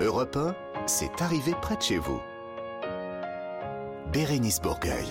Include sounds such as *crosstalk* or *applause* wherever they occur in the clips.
Europe 1, c'est arrivé près de chez vous. Bérénice Bourgueil.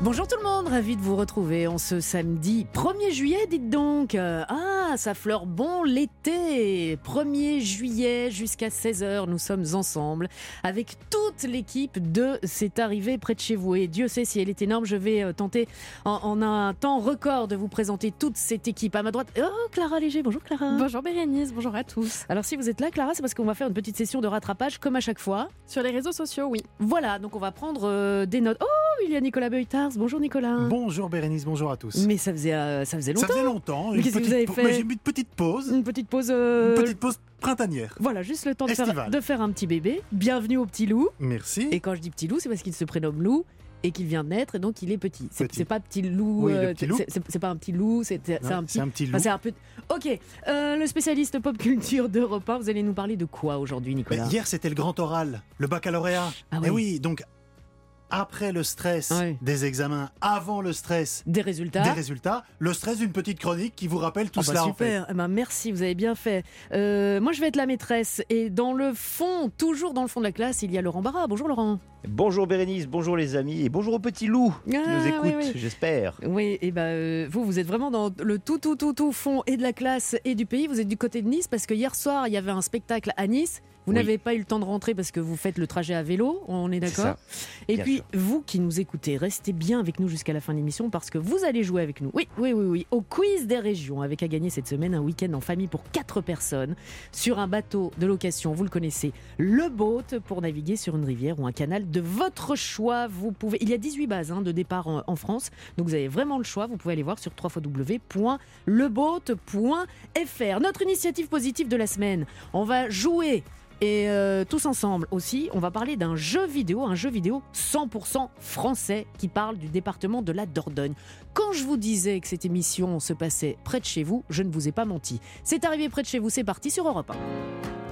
Bonjour tout le monde, ravi de vous retrouver en ce samedi 1er juillet, dites donc. Euh, Ah, ça fleure bon l'été. 1er juillet jusqu'à 16h, nous sommes ensemble avec toute l'équipe de C'est arrivé près de chez vous. Et Dieu sait si elle est énorme, je vais euh, tenter en, en un temps record de vous présenter toute cette équipe. À ma droite, oh Clara Léger, bonjour Clara. Bonjour Bérénice, bonjour à tous. Alors si vous êtes là Clara, c'est parce qu'on va faire une petite session de rattrapage comme à chaque fois. Sur les réseaux sociaux, oui. Voilà, donc on va prendre euh, des notes. Oh, il y a Nicolas Beutars. Bonjour Nicolas. Bonjour Bérénice, bonjour à tous. Mais ça faisait, euh, ça faisait Ça longtemps. faisait longtemps. Mais une qu'est-ce que vous petite avez pau- fait mais J'ai mis une petite pause. Une petite pause. euh, Une petite pause printanière. Voilà, juste le temps de faire, Estivale. de faire un petit bébé. Bienvenue au petit loup. Merci. Et quand je dis petit loup, c'est parce qu'il se prénomme loup et qu'il vient de naître et donc il est petit. C'est pas petit loup. Oui, euh, c'est- pas un petit loup, c'est un petit. C'est un petit loup. enfin, c'est un peu. Ok, euh, le spécialiste pop culture d'Europe 1, vous allez nous parler de quoi aujourd'hui, Nicolas? hier, c'était le grand oral, le baccalauréat. Ah Eh oui. oui, donc après le stress Ouais. des examens, avant le stress Des résultats des résultats, le stress d'une petite chronique qui vous rappelle tout bah cela en fait. super, Eh ben, merci, vous avez bien fait. Euh, moi je vais être la maîtresse et dans le fond, toujours dans le fond de la classe, il y a Laurent Barra. Bonjour Laurent. Bonjour Bérénice, bonjour les amis et bonjour au petit loup qui Ah, nous écoute, oui, oui. j'espère. Oui, et ben euh, vous, vous êtes vraiment dans le tout, tout, tout, tout fond et de la classe et du pays. Vous êtes du côté de Nice parce que hier soir, il y avait un spectacle à Nice. Vous Oui. n'avez pas eu le temps de rentrer parce que vous faites le trajet à vélo, on est d'accord Et bien puis, sûr. vous qui nous écoutez, restez bien avec nous jusqu'à la fin de l'émission parce que vous allez jouer avec nous. Oui, oui, oui, oui. Au quiz des régions, avec à gagner cette semaine un week-end en famille pour 4 personnes sur un bateau de location, vous le connaissez, le boat pour naviguer sur une rivière ou un canal de votre choix. Vous pouvez, il y a 18 bases hein, de départ en, en France, donc vous avez vraiment le choix. Vous pouvez aller voir sur www.leboat.fr. Notre initiative positive de la semaine, on va jouer et euh, tous ensemble aussi, on va parler d'un jeu vidéo, un jeu vidéo 100% français qui parle du département de la Dordogne. Quand je vous disais que cette émission se passait près de chez vous, je ne vous ai pas menti. C'est arrivé près de chez vous, c'est parti sur Europe 1.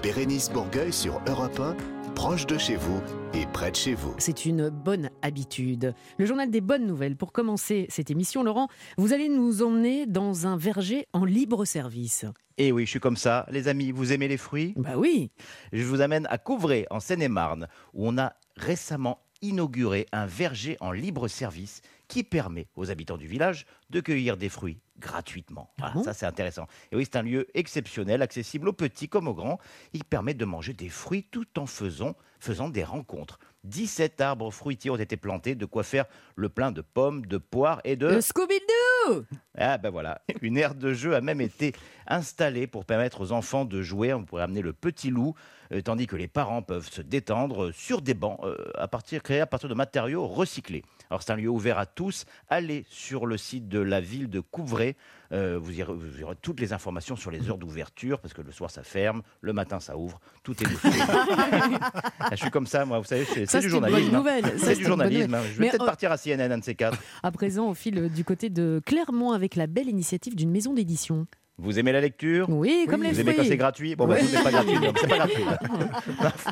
Bérénice Bourgueil sur Europe 1, proche de chez vous et près de chez vous. C'est une bonne habitude. Le journal des bonnes nouvelles. Pour commencer cette émission, Laurent, vous allez nous emmener dans un verger en libre service. Et oui, je suis comme ça. Les amis, vous aimez les fruits? Bah oui, Je vous amène à Couvray, en Seine-et-Marne, où on a récemment inauguré un verger en libre service qui permet aux habitants du village de cueillir des fruits gratuitement. Voilà, bon? ça c'est intéressant. Et oui, c'est un lieu exceptionnel, accessible aux petits comme aux grands. Il permet de manger des fruits tout en faisant, faisant des rencontres. 17 arbres fruitiers ont été plantés, de quoi faire le plein de pommes, de poires et de... le Scooby-Doo Ah ben voilà, une aire de jeu a même été installée pour permettre aux enfants de jouer. On pourrait amener le petit loup, euh, tandis que les parents peuvent se détendre sur des bancs euh, à partir, créés à partir de matériaux recyclés. Alors c'est un lieu ouvert à tous. Allez sur le site de la ville de Couvray. Euh, vous, y, vous aurez toutes les informations sur les heures d'ouverture, parce que le soir ça ferme, le matin ça ouvre, tout est. *laughs* Ah, je suis comme ça, moi, vous savez, c'est du journalisme. hein. C'est du journalisme. hein. Je vais peut-être euh, partir à CNN, un de ces quatre. À présent, on file du côté de Clermont avec la belle initiative d'une maison d'édition. Vous aimez la lecture? Oui, comme les Vous aimez quand c'est gratuit? Bon, bah, Oui. tout n'est pas gratuit, donc *laughs* c'est pas gratuit.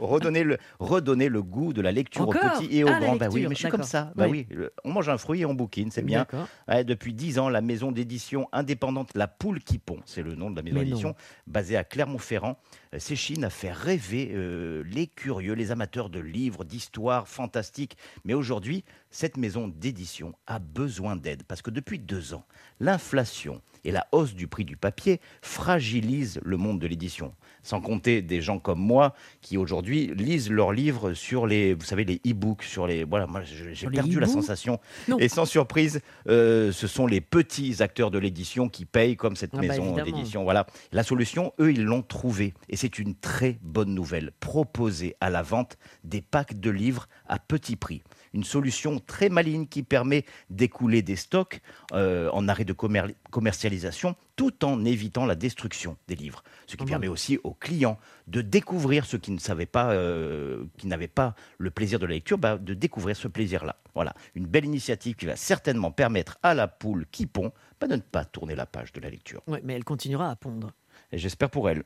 Redonner le, redonner le goût de la lecture Encore aux petits et aux Ah, la grands. Bah oui, lecture, mais je suis d'accord. comme ça. Bah Oui. oui, le- on mange un fruit et on bouquine, c'est bien. D'accord. Ouais, depuis dix ans, la maison d'édition indépendante La Poule qui pond, c'est le nom de la maison Mais non. d'édition, basée à Clermont-Ferrand, s'échine à faire rêver euh, les curieux, les amateurs de livres, d'histoires fantastiques. Mais aujourd'hui, cette maison d'édition a besoin d'aide parce que depuis deux ans, l'inflation et la hausse du prix du papier fragilisent le monde de l'édition. Sans compter des gens comme moi qui aujourd'hui lisent leurs livres sur les, vous savez, les e-books, sur les, voilà, moi j'ai perdu la sensation. Non. Et sans surprise, euh, ce sont les petits acteurs de l'édition qui payent comme cette Ah bah, maison d'édition. Voilà. La solution, eux, ils l'ont trouvée. Et c'est une très bonne nouvelle. Proposer à la vente des packs de livres à petit prix. Une solution très maligne qui permet d'écouler des stocks euh, en arrêt de commer- commercialisation tout en évitant la destruction des livres. Ce qui Ah permet aussi aux clients de découvrir ceux qui ne savaient pas, euh, qui n'avaient pas le plaisir de la lecture, bah, de découvrir ce plaisir-là. Voilà, une belle initiative qui va certainement permettre à la poule qui pond bah, de ne pas tourner la page de la lecture. Ouais, mais elle continuera à pondre. Et j'espère pour elle.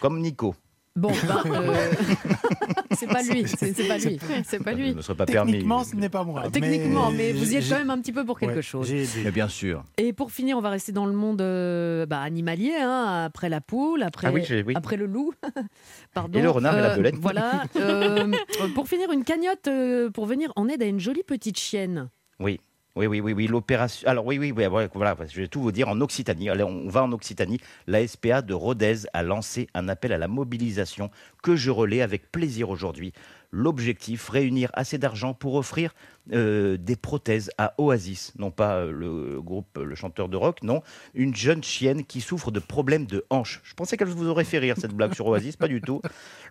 Comme Nico. Bon, ben, *laughs* euh, *laughs* c'est pas lui. C'est pas lui. C'est pas lui. ne serait pas permis. Techniquement, ce n'est pas moi. Techniquement, mais, vous y êtes quand même un petit peu pour quelque ouais, chose. j'ai Mais bien sûr. Et pour finir, on va rester dans le monde euh, bah, animalier, hein, après la poule, après, Ah oui, j'ai- oui. après le loup. *laughs* Pardon. Et le renard et la Euh, belette. Voilà. euh, pour finir, une cagnotte euh, pour venir en aide à une jolie petite chienne. Oui. Oui, oui, oui, oui, l'opération. Alors, oui, oui, oui, voilà, je vais tout vous dire en Occitanie. On va en Occitanie. La SPA de Rodez a lancé un appel à la mobilisation que je relais avec plaisir aujourd'hui. L'objectif, réunir assez d'argent pour offrir euh, des prothèses à Oasis, non pas euh, le groupe, le chanteur de rock, non, une jeune chienne qui souffre de problèmes de hanches. Je pensais qu'elle vous aurait fait rire cette blague sur Oasis, pas du tout.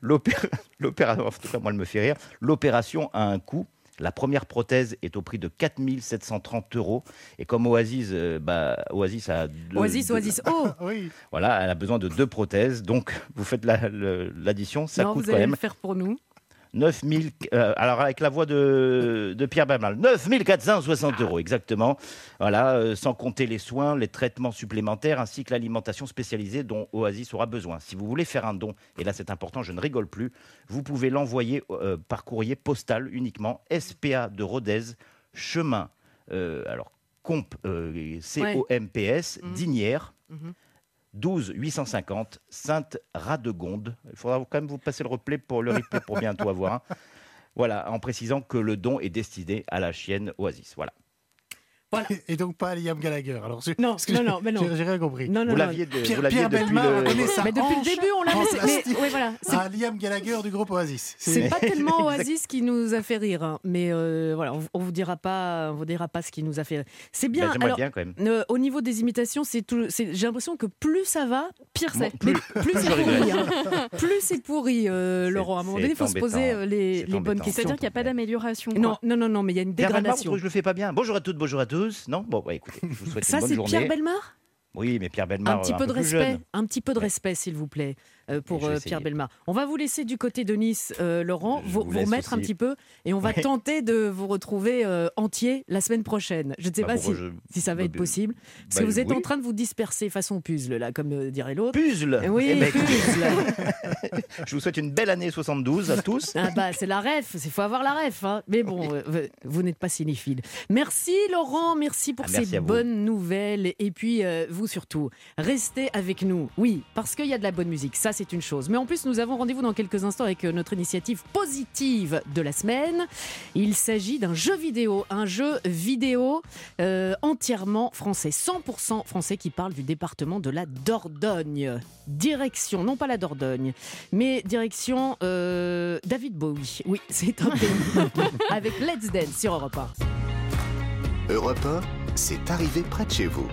L'opé- *laughs* L'opération, en tout cas moi elle me fait rire. L'opération a un coût. La première prothèse est au prix de 4730 euros. Et comme Oasis, euh, bah, Oasis a deux- Oasis, deux- Oasis. Oh *laughs* Oui. Voilà, elle a besoin de deux prothèses. Donc, vous faites la- l'addition, ça non, coûte vous quand allez même le faire pour nous. 9000. euh, alors, avec la voix de, de Pierre 9460 euros, exactement. Voilà, euh, sans compter les soins, les traitements supplémentaires, ainsi que l'alimentation spécialisée dont Oasis aura besoin. Si vous voulez faire un don, et là c'est important, je ne rigole plus, vous pouvez l'envoyer euh, par courrier postal uniquement, SPA de Rodez, chemin, euh, alors, comp, C-O-M-P-S, Mhm. Dinière. Mhm. 12 850 Sainte-Radegonde. Il faudra quand même vous passer le replay pour le replay pour bientôt avoir. un. *laughs* Voilà, en précisant que le don est destiné à la chienne Oasis. Voilà. Et donc pas à Liam Gallagher. Alors, je- Non, non, non, mais non. j'ai- rien compris. Non, non, vous non. l'aviez de- Pierre- vous Pierre depuis Bellemare le... sa Mais depuis le début, on l'a laissé. Mais oui, voilà. C'est à Liam Gallagher du groupe Oasis. C'est pas *laughs* tellement Oasis qui nous a fait rire, hein, mais euh, voilà, on, on vous dira pas, on vous dira pas ce qui nous a fait rire. C'est Ben, bien. J'aimerais Alors, bien quand même. euh, au niveau des imitations, c'est tout. J'ai l'impression que plus ça va, Pire c'est. plus, plus c'est pourri. hein. Plus c'est pourri, euh, C'est- Laurent. À un moment donné, il faut se poser les, bonnes questions. C'est-à-dire qu'il n'y a pas d'amélioration. Non, non, non, non, mais il y a une dégradation. je le fais pas bien Bonjour à toutes, bonjour à tous. Non Bon, bah, écoutez, je vous souhaite Ça, une bonne c'est journée. Pierre Belmar Oui, mais Pierre Bellemare, Un petit euh, peu de respect, jeune. un petit peu de respect, s'il vous plaît, pour Je vais euh. Pierre Belmar. On va vous laisser du côté de Nice, euh, Laurent, vous, vous remettre un petit peu, et on va *laughs* Ouais. tenter de vous retrouver euh, entier la semaine prochaine. Je ne sais Bah, pas si, je- si ça va bah, être bah, possible, parce bah, que vous êtes oui. en train de vous disperser façon puzzle, là, comme euh, dirait l'autre. Puzzle Oui, Eh ben, puzzle. *laughs* Je vous souhaite une belle année 72 à tous. Ah bah, c'est la ref, il faut avoir la ref. hein. Mais bon, euh, vous- n'êtes pas cinéphile. Merci Laurent, merci pour Ah, merci ces bonnes nouvelles. Et puis, euh, vous surtout, restez avec nous. Oui, parce qu'il y a de la bonne musique, ça c'est une chose. Mais en plus, nous avons rendez-vous dans quelques instants avec euh, notre initiative positive de la semaine. Il s'agit d'un jeu vidéo, un jeu vidéo euh, entièrement français, 100% français qui parle du département de la Dordogne. Direction, non pas la Dordogne, mais direction euh, David Bowie. Oui, *laughs* c'est un pays. *laughs* Avec Let's Dance sur Europe 1. Europe 1, c'est arrivé près de chez vous.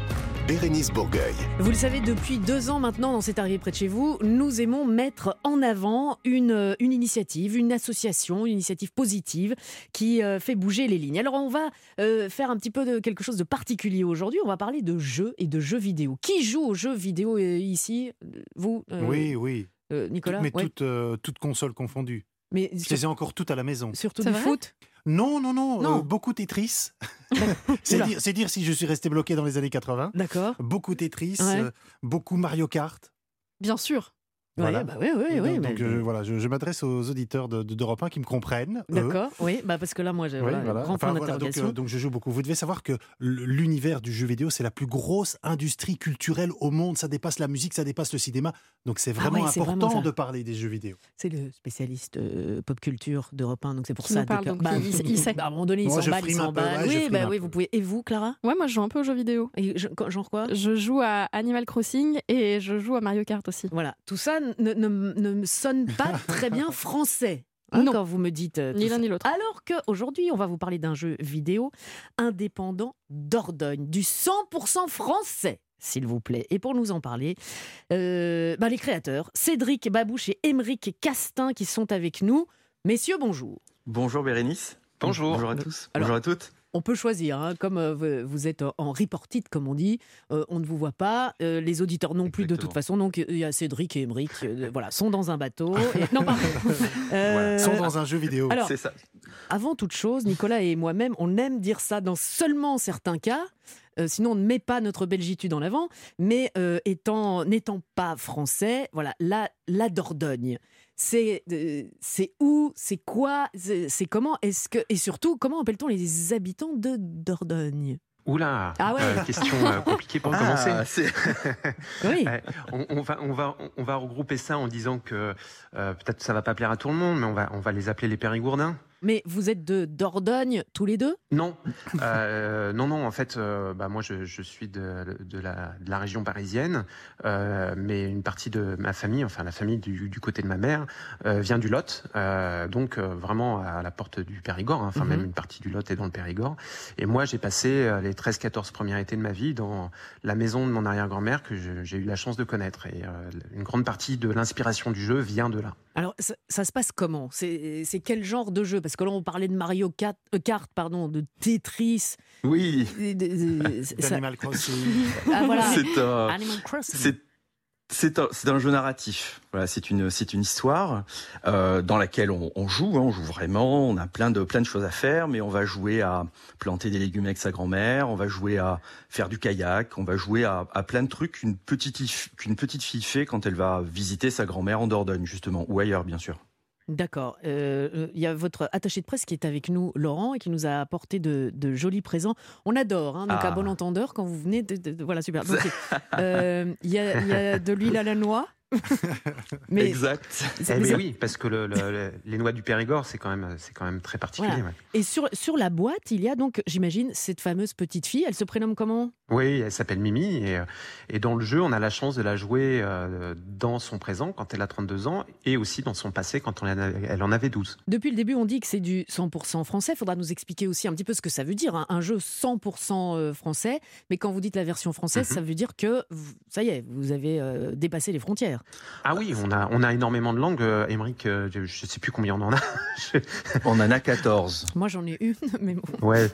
Bérénice Bourgueil. Vous le savez, depuis deux ans maintenant, dans cet arrivé près de chez vous, nous aimons mettre en avant une, euh, une initiative, une association, une initiative positive qui euh, fait bouger les lignes. Alors on va euh, faire un petit peu de quelque chose de particulier aujourd'hui. On va parler de jeux et de jeux vidéo. Qui joue aux jeux vidéo euh, ici Vous euh, Oui, oui. euh, Nicolas mais Ouais. toutes, euh, consoles confondues. Mais Je sur- les ai encore toutes à la maison. surtout du foot Non, non, non. Non. euh, beaucoup Tetris. *laughs* c'est dire, si je suis resté bloqué dans les années 80. D'accord. Beaucoup Tetris, Ouais. euh, beaucoup Mario Kart. Bien sûr. Voilà. Ouais, bah oui, oui, oui. donc, mais- donc, je, voilà, je, je m'adresse aux auditeurs de- de- d'Europe 1 qui me comprennent. D'accord, oui, bah parce que là, moi, j'ai Oui, voilà, voilà. grand Enfin, point voilà, donc, d'interrogation. euh, donc je joue beaucoup. Vous devez savoir que l'univers du jeu vidéo, c'est la plus grosse industrie culturelle au monde. Ça dépasse la musique, ça dépasse le cinéma. Donc c'est Ah vraiment important de parler des jeux vidéo. C'est le spécialiste euh, pop culture d'Europe 1, donc c'est pour Qui ça. nous parle, donc bah, il- il sait. bah, à un moment donné, il s'emballe, il s'emballe. oui, bah oui, vous pouvez. Et vous, Clara? Ouais, moi je joue un peu aux jeux vidéo. Et je- Genre quoi? Je joue à Animal Crossing et je joue à Mario Kart aussi. Voilà, tout ça ne, ne, ne me sonne pas *laughs* très bien français. hein, Non. quand vous me dites euh, Ni l'un ni l'autre. Alors qu'aujourd'hui, on va vous parler d'un jeu vidéo indépendant d'Ordogne, du 100% français. S'il vous plaît. Et pour nous en parler, euh, bah, les créateurs, Cédric Babouche et Émeric Castin qui sont avec nous. Messieurs, bonjour. Bonjour Bérénice. Bonjour. Bonjour à tous. Alors- Bonjour à toutes. On peut choisir, hein, comme euh, vous- êtes en reported, comme on dit, euh, on ne vous voit pas, euh, les auditeurs non plus de toute façon, donc il y a Cédric et Émeric, euh, voilà, sont dans un bateau. *laughs* et- Non, pardon. Euh, Ils sont dans un jeu vidéo. alors, C'est ça. avant toute chose, Nicolas et moi-même, on aime dire ça dans seulement certains cas. sinon on ne met pas notre belgitude en avant. Mais euh, étant n'étant pas français, voilà, la, la Dordogne. C'est euh, c'est où, c'est quoi, c'est comment, est-ce que et surtout comment appelle-t-on les habitants de Dordogne? Oula, Ah ouais. euh, question euh, compliquée pour commencer. Ah, c'est- *laughs* Oui. On, on va, on, va, on va regrouper ça en disant que euh, peut-être ça va pas plaire à tout le monde, mais on va, on va les appeler les Périgourdins. Mais vous êtes de Dordogne tous les deux? Non, Euh, non, non. En fait, euh, bah, moi, je, je suis de, de, la, de la région parisienne, euh, mais une partie de ma famille, enfin la famille du, du côté de ma mère, vient du Lot, donc vraiment à la porte du Périgord. hein. Enfin, Mhm. même une partie du Lot est dans le Périgord. Et moi, j'ai passé les 13-14 premiers étés de ma vie dans la maison de mon arrière-grand-mère que j'ai eu la chance de connaître. Et une grande partie de l'inspiration du jeu vient de là. Alors, ça, ça se passe comment? C'est quel genre de jeu? Parce que là, on parlait de Mario Kart, euh, Kart, pardon, de Tetris. Oui, *laughs* D'Animal Crossing. ah, voilà. c'est un, Animal Crossing. C'est un, un jeu narratif. Voilà, c'est une, c'est une histoire euh, dans laquelle on, on joue. hein, on joue vraiment. On a plein de, plein de choses à faire, mais on va jouer à planter des légumes avec sa grand-mère. On va jouer à faire du kayak. On va jouer à, à plein de trucs qu'une petite, qu'une petite fille fait quand elle va visiter sa grand-mère en Dordogne, justement, ou ailleurs, bien sûr. D'accord. Euh, euh, Il y a votre attaché de presse qui est avec nous, Laurent, et qui nous a apporté de, de jolis présents. On adore, hein, donc Ah. à bon entendeur, quand vous venez de... de- de- voilà, super. *laughs* Euh, y, il y a de l'huile à la noix. Mais exact. Eh mais oui, parce que le- le- le- les noix du Périgord, c'est quand même, c'est quand même très particulier. Voilà. ouais. Et sur, sur la boîte, il y a donc, j'imagine, cette fameuse petite fille. Elle se prénomme comment? Oui, elle s'appelle Mimi et, euh, et dans le jeu, on a la chance de la jouer euh, dans son présent quand elle a 32 ans et aussi dans son passé quand on en avait- elle en avait 12. Depuis le début, on dit que c'est du 100% français. Il faudra nous expliquer aussi un petit peu ce que ça veut dire, hein, un jeu 100% euh, français. Mais quand vous dites la version française, Mhm. ça veut dire que, ça y est, vous avez euh, dépassé les frontières. Ah oui, on a, on a énormément de langues. Euh, Émeric, euh, je ne sais plus combien on en a. *laughs* Je- On en a 14. Moi, j'en ai une, *laughs* mais bon. Ouais.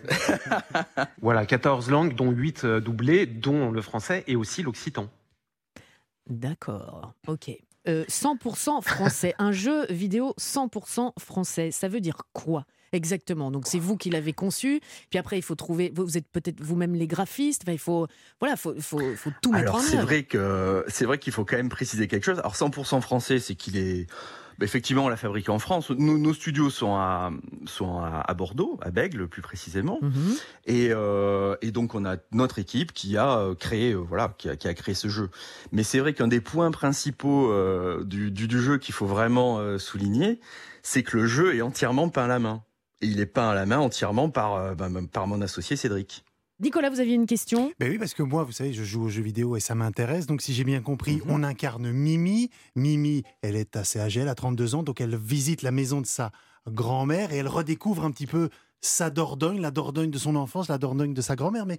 voilà, 14 langues, dont 8 euh, doublées, dont le français et aussi l'occitan. D'accord, ok. Euh, 100% français, un jeu vidéo 100% français, ça veut dire quoi? Exactement Donc c'est vous qui l'avez conçu, puis après il faut trouver, vous êtes peut-être vous-même les graphistes, Enfin, il faut, voilà, faut, faut, faut tout mettre Alors en c'est œuvre. vrai que c'est vrai qu'il faut quand même préciser quelque chose. Alors 100% français, c'est qu'il est bah, effectivement on l'a fabriqué en France. Nos, nos studios sont à sont à, à Bordeaux, à Bègle plus précisément. Mhm. Et, euh, et donc on a notre équipe qui a euh, créé euh, voilà qui a, qui a créé ce jeu. Mais c'est vrai qu'un des points principaux euh, du, du, du jeu qu'il faut vraiment euh, souligner, c'est que le jeu est entièrement peint à la main. Et il est peint à la main entièrement par euh, bah, par mon associé Cédric. Nicolas, vous aviez une question? Ben oui, parce que moi, vous savez, je joue aux jeux vidéo et ça m'intéresse. Donc, si j'ai bien compris, Mhm. on incarne Mimi. Mimi, elle est assez âgée, elle a 32 ans, donc elle visite la maison de sa grand-mère et elle redécouvre un petit peu sa Dordogne, la Dordogne de son enfance, la Dordogne de sa grand-mère. Mais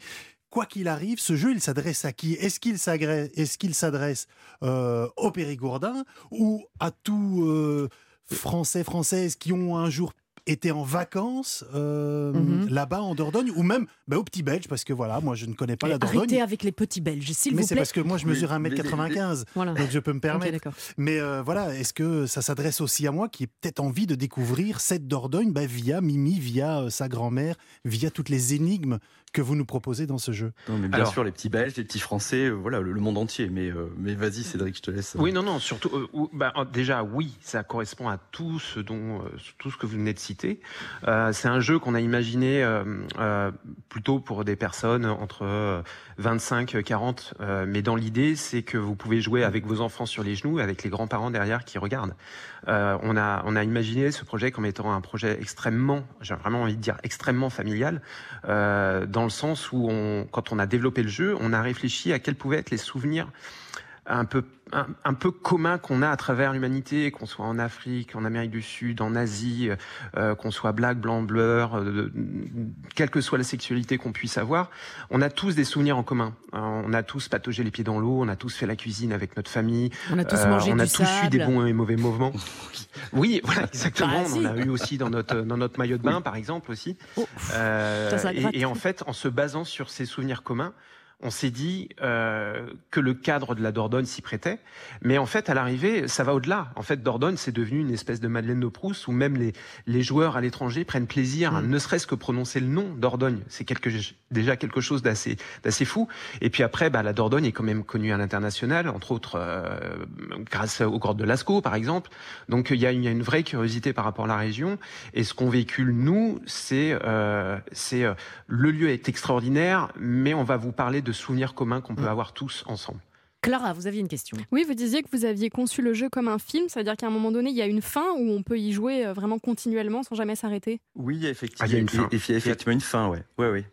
quoi qu'il arrive, ce jeu, il s'adresse à qui? Est-ce qu'il s'agresse- est-ce qu'il s'adresse euh, aux Périgourdins ou à tous euh, Français, Françaises qui ont un jour été en vacances euh, Mhm. là-bas en Dordogne ou même ben, aux petits Belges parce que voilà moi je ne connais pas la Arrêtez Dordogne avec les petits Belges, s'il mais vous c'est plaît. parce que moi je mesure Mais- mais- 1m95 Voilà. donc je peux me permettre mais euh, voilà est-ce que ça s'adresse aussi à moi qui ai peut-être envie de découvrir cette Dordogne ben, via Mimi via euh, sa grand-mère via toutes les énigmes que vous nous proposez dans ce jeu? Non, mais bien Alors- sûr, les petits Belges, les petits Français, euh, voilà, le, le monde entier. Mais, euh, mais vas-y, Cédric, je te laisse. Oui, non, non, surtout, euh, ou- bah, déjà, oui, ça correspond à tout ce dont, euh, tout ce que vous venez de citer. Euh, c'est un jeu qu'on a imaginé euh, euh, plutôt pour des personnes entre euh, 25, 40, euh, mais dans l'idée, c'est que vous pouvez jouer avec vos enfants sur les genoux, avec les grands-parents derrière qui regardent. On a, imaginé ce projet comme étant un projet extrêmement, j'ai vraiment envie de dire extrêmement familial, dans le sens où, quand on a développé le jeu, on a réfléchi à quels pouvaient être les souvenirs un peu un, un peu commun qu'on a à travers l'humanité, qu'on soit en Afrique, en Amérique du Sud, en Asie, euh, qu'on soit black, blanc, bleu, euh, quelle que soit la sexualité qu'on puisse avoir, on a tous des souvenirs en commun. Euh, on a tous pataugé les pieds dans l'eau, on a tous fait la cuisine avec notre famille, On a tous euh, mangé on a du tous eu des bons et mauvais mouvements. *laughs* Oui, voilà, exactement. Bah, on en a eu aussi dans notre dans notre maillot de bain, par exemple aussi. Oh, Euh, Ça, ça et, gratte. et en fait, en se basant sur ces souvenirs communs, on s'est dit euh, que le cadre de la Dordogne s'y prêtait. Mais en fait, à l'arrivée, ça va au-delà. En fait, Dordogne, c'est devenu une espèce de Madeleine de Proust où même les, les joueurs à l'étranger prennent plaisir à Mm. ne serait-ce que prononcer le nom Dordogne. C'est quelque, déjà quelque chose d'assez, d'assez fou. Et puis après, bah, la Dordogne est quand même connue à l'international, entre autres euh, grâce aux grottes de Lascaux, par exemple. Donc il y, a une, y a une vraie curiosité par rapport à la région. Et ce qu'on véhicule, nous, c'est euh, c'est euh, le lieu est extraordinaire, mais on va vous parler de souvenirs communs qu'on peut Mm. avoir tous ensemble. Clara, vous aviez une question. Oui, vous disiez que vous aviez conçu le jeu comme un film, ça veut dire qu'à un moment donné, il y a une fin où on peut y jouer euh, vraiment continuellement sans jamais s'arrêter. Oui, effectivement. Ah, il y a une fin. effectivement une fin, ouais. Ouais, ouais.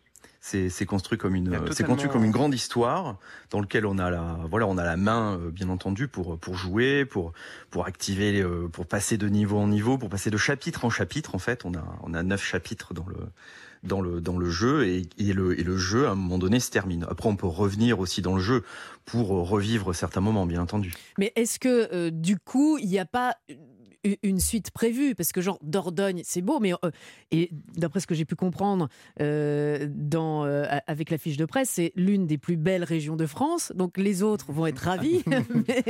C'est c'est construit comme une c'est construit comme grande histoire dans lequel on a la voilà on a la main euh, bien entendu pour pour jouer pour pour activer euh, pour passer de niveau en niveau pour passer de chapitre en chapitre en fait on a on a neuf chapitres dans le dans le dans le jeu et, et le et le jeu à un moment donné se termine. Après on peut revenir aussi dans le jeu pour euh, revivre certains moments bien entendu. Mais est-ce que euh, du coup, il n'y a pas une suite prévue Parce que genre Dordogne, c'est beau, mais euh, et d'après ce que j'ai pu comprendre euh, dans, euh, avec la fiche de presse, c'est l'une des plus belles régions de France. Donc les autres vont être ravis. *laughs* mais-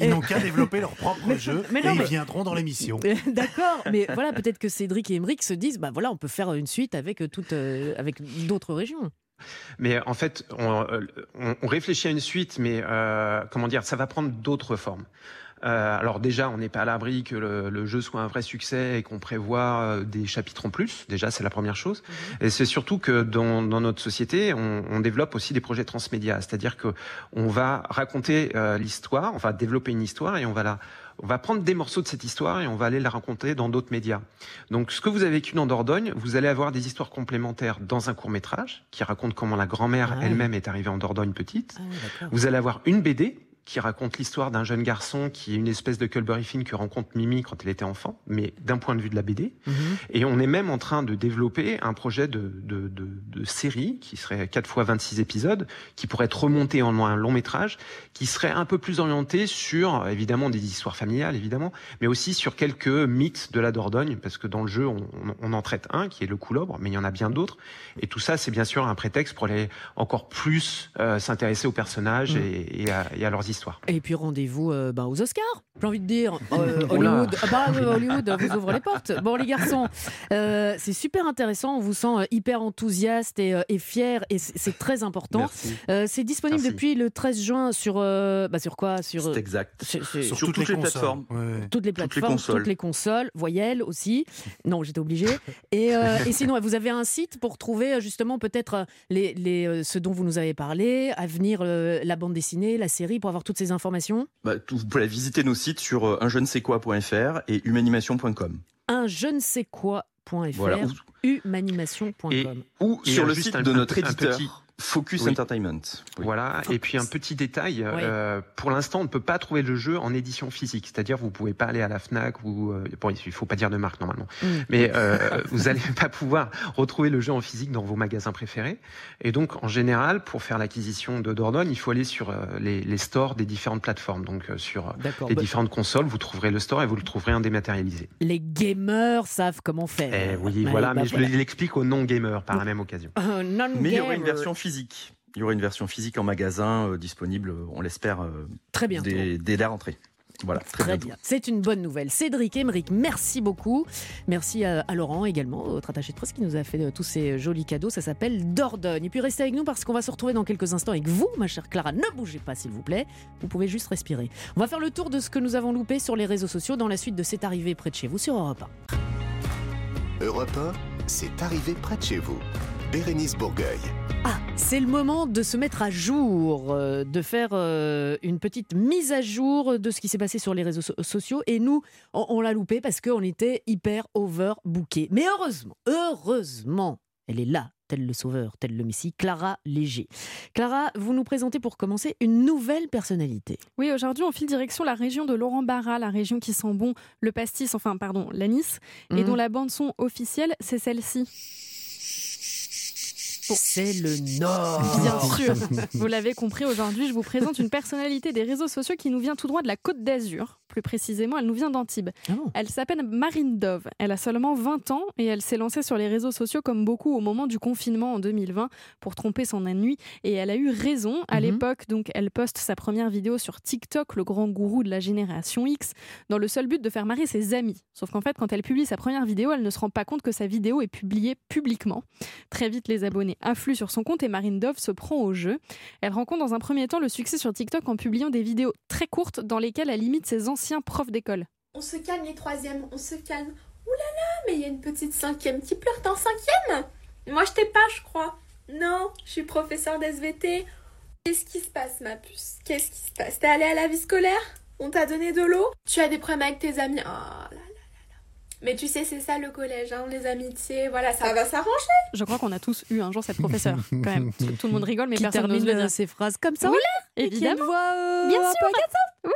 Ils n'ont qu'à développer leur propre Mais- jeu mais non, et ils mais- viendront dans l'émission. *laughs* D'accord, mais voilà, peut-être que Cédric et Émeric se disent, bah voilà, on peut faire une suite avec toute, euh, avec d'autres régions. Mais en fait, on, on- on réfléchit à une suite, mais euh, comment dire, ça va prendre d'autres formes. Euh, alors déjà, on n'est pas à l'abri que le, le jeu soit un vrai succès et qu'on prévoit euh, des chapitres en plus. Déjà, c'est la première chose. Et c'est surtout que dans, dans notre société, on, on développe aussi des projets transmédia, c'est-à-dire que on va raconter euh, l'histoire, on va développer une histoire et on va la on va prendre des morceaux de cette histoire et on va aller la raconter dans d'autres médias. Donc, ce que vous avez vécu dans Dordogne, vous allez avoir des histoires complémentaires dans un court métrage qui raconte comment la grand-mère Ah elle-même est arrivée en Dordogne petite. Ah. Vous allez avoir une BD qui raconte l'histoire d'un jeune garçon qui est une espèce de Culberry Finn que rencontre Mimi quand elle était enfant, mais d'un point de vue de la BD. Mhm. Et on est même en train de développer un projet de, de, de, de série qui serait 4 fois 26 épisodes, qui pourrait être remonté en un long métrage, qui serait un peu plus orienté sur, évidemment, des histoires familiales, évidemment, mais aussi sur quelques mythes de la Dordogne, parce que dans le jeu, on, on- en traite un, qui est le coulobre, mais il y en a bien d'autres. Et tout ça, c'est bien sûr un prétexte pour aller encore plus euh, s'intéresser aux personnages Mm. et, et à, et à leurs histoires. Et puis rendez-vous euh, ben, aux Oscars, j'ai envie de dire. *laughs* Euh. Hollywood, ah bah, euh, Hollywood vous ouvre les portes. Bon, les garçons, euh, c'est super intéressant. On vous sent hyper enthousiaste et, et fier, et c'est très important. Euh, c'est disponible Merci. depuis le 13 juin sur, euh, bah, sur quoi? Sur, c'est exact sur- sur- Sur toutes les plateformes. Ouais, ouais. toutes les les plateformes, consoles. toutes les consoles, voyelles aussi. Non, j'étais obligée. Et, euh, *laughs* et sinon, vous avez un site pour trouver justement peut-être les, les, ce dont vous nous avez parlé, à venir euh, la bande dessinée, la série, pour avoir toutes ces informations. Bah, tout- vous pouvez visiter nos sites sur euh, un je ne sais quoi.fr et humanimation.com. Un je ne sais quoi.fr, Voilà. Humanimation.com. Ou Et sur le site un- de notre un éditeur, petit- Focus Oui. Entertainment. Oui. Voilà. Et puis un petit détail, euh, pour l'instant, on ne peut pas trouver le jeu en édition physique. C'est-à-dire, vous pouvez pas aller à la Fnac ou euh, bon, il faut pas dire de marque normalement, Mm. mais euh, *laughs* vous allez pas pouvoir retrouver le jeu en physique dans vos magasins préférés. Et donc, en général, pour faire l'acquisition de Dordogne, il faut aller sur euh, les, les stores des différentes plateformes. Donc, euh, sur les Bah, différentes consoles, vous trouverez le store et vous le trouverez en dématérialisé. les gamers savent comment faire. Eh oui, Ouais, voilà. bah mais je l'explique aux non-gamers par la même occasion. *laughs* Non Mais il y aura gamer, une version physique. Il y aura une version physique en magasin euh, disponible, euh, on l'espère, euh, Très bientôt. dès, dès la rentrée. Voilà, très, bien. C'est une bonne nouvelle. Cédric Emeric, merci beaucoup. Merci à, à Laurent également, notre attaché de presse qui nous a fait euh, tous ces jolis cadeaux. Ça s'appelle Dordogne. Et puis restez avec nous parce qu'on va se retrouver dans quelques instants avec vous, ma chère Clara. Ne bougez pas, s'il vous plaît. Vous pouvez juste respirer. On va faire le tour de ce que nous avons loupé sur les réseaux sociaux dans la suite de C'est arrivé près de chez vous sur Europe 1. Europe 1, c'est arrivé près de chez vous. Bérénice Bourgueil. Ah, c'est le moment de se mettre à jour, euh, de faire euh, une petite mise à jour de ce qui s'est passé sur les réseaux so- sociaux. Et nous, on, on l'a loupé parce qu'on était hyper overbooké. Mais heureusement, heureusement, elle est là, tel le sauveur, tel le messie, Clara Léger. Clara, vous nous présentez pour commencer une nouvelle personnalité. Oui, aujourd'hui, on file direction la région de Laurent Barra, la région qui sent bon le pastis, enfin, pardon, l'anis, et Mhm. dont la bande-son officielle, c'est celle-ci. C'est le *laughs* Nord. Bien sûr, vous l'avez compris, aujourd'hui, je vous présente une personnalité des réseaux sociaux qui nous vient tout droit de la Côte d'Azur, plus précisément, elle nous vient d'Antibes. Ah bon Elle s'appelle Marine Dove. Elle a seulement 20 ans et elle s'est lancée sur les réseaux sociaux comme beaucoup au moment du confinement en 2020 pour tromper son ennui. Et elle a eu raison. À Mhm. l'époque, donc, elle poste sa première vidéo sur TikTok, le grand gourou de la génération X, dans le seul but de faire marrer ses amis. Sauf qu'en fait, quand elle publie sa première vidéo, elle ne se rend pas compte que sa vidéo est publiée publiquement. Très vite, les abonnés affluent sur son compte et Marine Dove se prend au jeu. Elle rencontre dans un premier temps le succès sur TikTok en publiant des vidéos très courtes dans lesquelles elle imite ses anciens profs d'école. On se calme les troisièmes, on se calme. Ouh là là, mais il y a une petite cinquième qui pleure en cinquième Moi je t'ai pas, je crois. Non, je suis professeur d'SVT. Qu'est-ce qui se passe, ma puce? Qu'est-ce qui se passe? T'es allée à la vie scolaire? On t'a donné de l'eau? Tu as des problèmes avec tes amis? Oh là là là là. Mais tu sais, c'est ça le collège, hein, les amitiés, voilà, ça va s'arranger. Je crois qu'on a tous eu un jour cette professeure, quand même. Tout, *laughs* tout le monde rigole, mais Qui personne n'ose termine le dire. ses phrases comme ça Oui, Et qui a une Évidemment. voix euh, Bien un sûr, agaçante.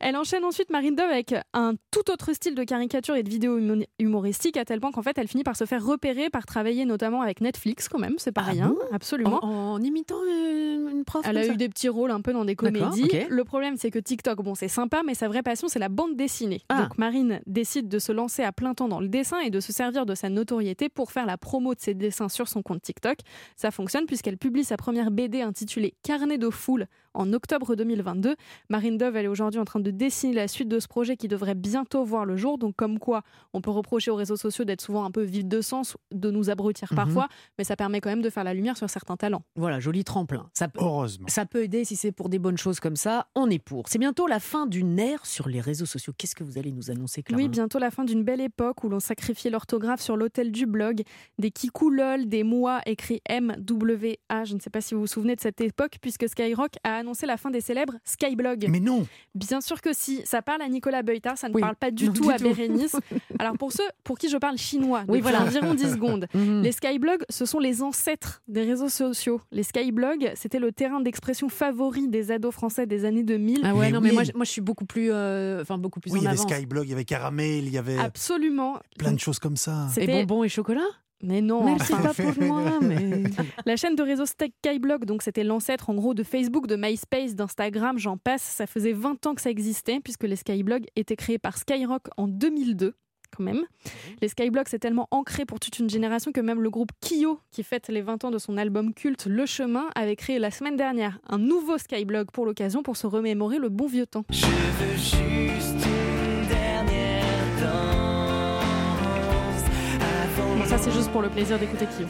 Elle enchaîne ensuite Marine Dove avec un tout autre style de caricature et de vidéos humo- humoristiques, à tel point qu'en fait, elle finit par se faire repérer, par travailler notamment avec Netflix, quand même, c'est pas Ah rien, bon? absolument. En, en imitant une, une prof Elle a eu des petits rôles un peu dans des comédies. Le problème, c'est que TikTok, bon, c'est sympa, mais sa vraie passion, c'est la bande dessinée. Ah. Donc Marine décide de se lancer à plein temps dans le dessin et de se servir de sa notoriété pour faire la promo de ses dessins sur son compte TikTok. Ça fonctionne puisqu'elle publie sa première BD intitulée Carnet de foule en octobre 2022. Marine Dove, elle est aujourd'hui en train de dessiner la suite de ce projet qui devrait bientôt voir le jour. Donc, comme quoi, on peut reprocher aux réseaux sociaux d'être souvent un peu vide de sens, de nous abrutir Mhm. parfois, mais ça permet quand même de faire la lumière sur certains talents. Voilà, joli tremplin. Ça peut, Heureusement. ça peut aider si c'est pour des bonnes choses comme ça. On est pour. C'est bientôt la fin d'une ère sur les réseaux sociaux. Qu'est-ce que vous allez nous annoncer, Clara Oui, bientôt la fin d'une belle époque où l'on sacrifiait l'orthographe sur l'autel du blog, des kikoulol, des mois écrits M-W-A. Je ne sais pas si vous vous souvenez de cette époque, puisque Skyrock a annoncé la fin des célèbres Skyblog. Mais non Bien sûr que si, ça parle à Nicolas Beutard, ça ne Oui, parle pas du non, tout du à tout. Bérénice. *laughs* Alors pour ceux pour qui je parle chinois, Oui, voilà. environ 10 secondes, *laughs* Mhm. les skyblogs, ce sont les ancêtres des réseaux sociaux. Les skyblogs, c'était le terrain d'expression favori des ados français des années 2000. Ah ouais, Mais non, mais oui. moi, je- moi je suis beaucoup plus, euh, enfin beaucoup plus Oui, il y en avait avance. Skyblog, il y avait Caramel, il y avait Absolument. plein de choses comme ça. C'est- Et C'était- bonbons et chocolat? Mais non, Merci enfin. pas pour *laughs* moi, mais La chaîne de réseau Skyblog, donc c'était l'ancêtre en gros de Facebook, de MySpace, d'Instagram, j'en passe. Ça faisait 20 ans que ça existait, puisque les Skyblogs étaient créés par Skyrock en 2002. Quand même. Les Skyblogs, c'est tellement ancré pour toute une génération que même le groupe Kyo, qui fête les 20 ans de son album culte Le Chemin, avait créé la semaine dernière un nouveau Skyblog pour l'occasion pour se remémorer le bon vieux temps. Ça, c'est juste pour le plaisir d'écouter Kyo.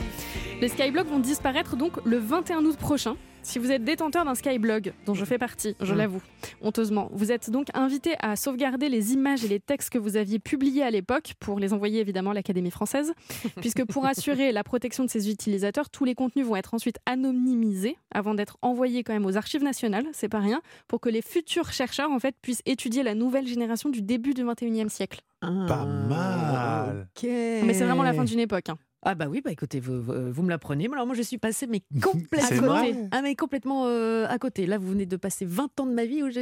Les Skyblogs vont disparaître donc le 21 août prochain. Si vous êtes détenteur d'un Skyblog, dont je fais partie, je Mm. l'avoue, honteusement, vous êtes donc invité à sauvegarder les images et les textes que vous aviez publiés à l'époque pour les envoyer évidemment à l'Académie française, *laughs* puisque pour assurer la protection de ses utilisateurs, tous les contenus vont être ensuite anonymisés avant d'être envoyés quand même aux archives nationales, c'est pas rien, pour que les futurs chercheurs en fait puissent étudier la nouvelle génération du début du 21e siècle. Pas mal. Mais c'est vraiment la fin d'une époque. hein. Ah bah oui, bah écoutez, vous, vous- vous me l'apprenez. Alors moi je suis passée mais *laughs* complètement, vrai ah mais complètement euh, à côté. Là vous venez de passer 20 ans de ma vie. Où je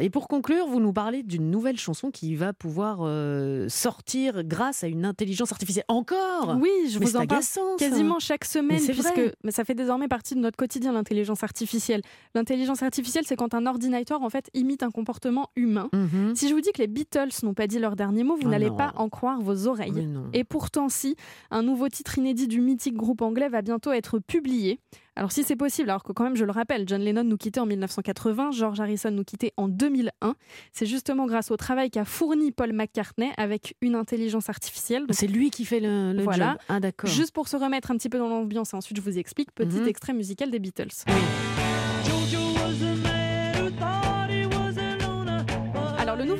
Et pour conclure, vous nous parlez d'une nouvelle chanson qui va pouvoir euh, sortir grâce à une intelligence artificielle. Encore Oui, je Mais vous en parle quasiment chaque semaine, c'est puisque vrai. mais ça fait désormais partie de notre quotidien, l'intelligence artificielle. L'intelligence artificielle, c'est quand un ordinateur, en fait, imite un comportement humain. Mhm. Si je vous dis que les Beatles n'ont pas dit leur dernier mot, vous Oh n'allez pas en croire vos oreilles. Mais. Et pourtant, si, un nouveau titre inédit du mythique groupe anglais va bientôt être publié. Alors si c'est possible, alors que quand même je le rappelle, John Lennon nous quittait en 1980, George Harrison nous quittait en 2001, c'est justement grâce au travail qu'a fourni Paul McCartney avec une intelligence artificielle. C'est lui qui fait le, le Voilà. job. Ah d'accord. Juste pour se remettre un petit peu dans l'ambiance, et ensuite je vous explique, petit Mhm. extrait musical des Beatles.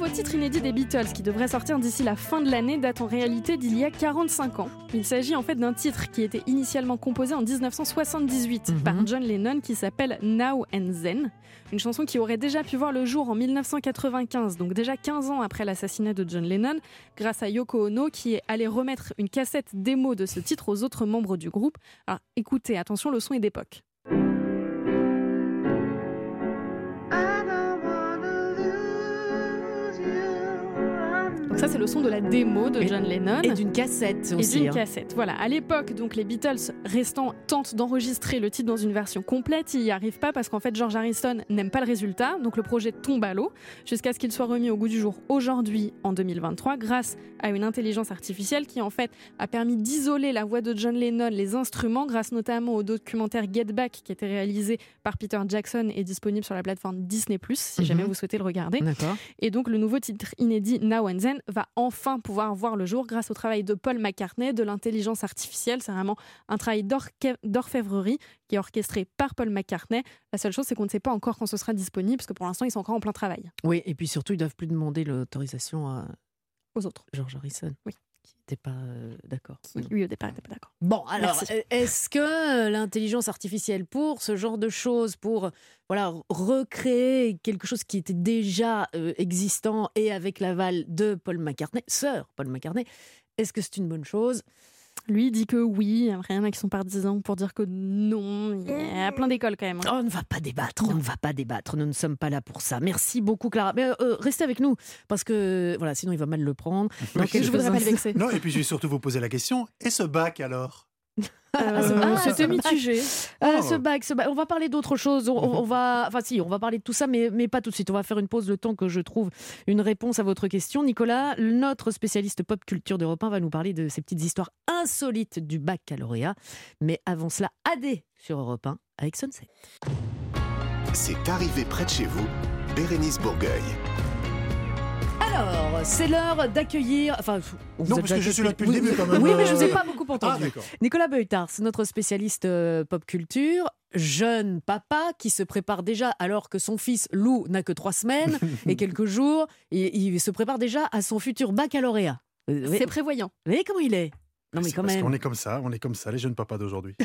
Nouveau titre inédit des Beatles qui devrait sortir d'ici la fin de l'année date en réalité d'il y a 45 ans. Il s'agit en fait d'un titre qui était initialement composé en 1978 Mhm. par John Lennon qui s'appelle Now and Then. Une chanson qui aurait déjà pu voir le jour en 1995, donc déjà 15 ans après l'assassinat de John Lennon, grâce à Yoko Ono qui est allée remettre une cassette démo de ce titre aux autres membres du groupe. Alors écoutez, attention, le son est d'époque. Ça c'est le son de la démo de Et- John Lennon. Et d'une cassette Et aussi. d'une hein. cassette. Voilà. À l'époque, donc les Beatles restant tentent d'enregistrer le titre dans une version complète. Ils n'y arrivent pas parce qu'en fait George Harrison n'aime pas le résultat. Donc le projet tombe à l'eau jusqu'à ce qu'il soit remis au goût du jour aujourd'hui en 2023 grâce à une intelligence artificielle qui en fait a permis d'isoler la voix de John Lennon, les instruments, grâce notamment au documentaire Get Back qui a été réalisé par Peter Jackson et disponible sur la plateforme Disney+, si Mhm. jamais vous souhaitez le regarder. D'accord. Et donc le nouveau titre inédit Now and Then va enfin pouvoir voir le jour grâce au travail de Paul McCartney, de l'intelligence artificielle. C'est vraiment un travail d'orfèvrerie qui est orchestré par Paul McCartney. La seule chose, c'est qu'on ne sait pas encore quand ce sera disponible, parce que pour l'instant, ils sont encore en plein travail Oui, et puis surtout, ils doivent plus demander l'autorisation à aux autres. George Harrison. Oui. N'était pas euh, d'accord. Lui, au départ, n'étaient pas d'accord. Bon, alors, euh, est-ce que l'intelligence artificielle, pour ce genre de choses, pour voilà, recréer quelque chose qui était déjà euh, existant et avec l'aval de Paul McCartney, sœur Paul McCartney, est-ce que c'est une bonne chose? Lui dit que oui, après il y en a qui sont partisans pour dire que non. Il y a plein d'écoles quand même. hein. On ne va pas débattre, on ne va pas débattre, nous ne sommes pas là pour ça. Merci beaucoup Clara. Mais euh, restez avec nous, parce que voilà, sinon il va mal le prendre. Dans Oui, Je voudrais pas le vexer. Non, et puis je vais surtout vous poser la question, et ce bac alors? Euh, Ah, C'était mitigé. Ah, Oh. ce bac, ce bac. On va parler d'autre chose. On, on- on va, enfin si, on va parler de tout ça, mais, mais pas tout de suite. On va faire une pause le temps que je trouve une réponse à votre question. Nicolas, notre spécialiste pop culture d'Europe 1 va nous parler de ces petites histoires insolites du baccalauréat. Mais avant cela, AD sur Europe 1 avec Sunset. C'est arrivé près de chez vous, Bérénice Bourgueil. Alors, c'est l'heure d'accueillir. Enfin, on vous Non, parce déjà que je suis là depuis le début quand même. Oui, mais je vous ai pas beaucoup Ah, entendu. d'accord. Nicolas Beutars, notre spécialiste euh, pop culture, jeune papa qui se prépare déjà, alors que son fils Lou n'a que trois semaines *laughs* et quelques jours, et il se prépare déjà à son futur baccalauréat. Euh, Vous C'est prévoyant. voyez comment il est? Non mais quand parce même. qu'on est comme ça, on est comme ça, les jeunes papas d'aujourd'hui. *laughs*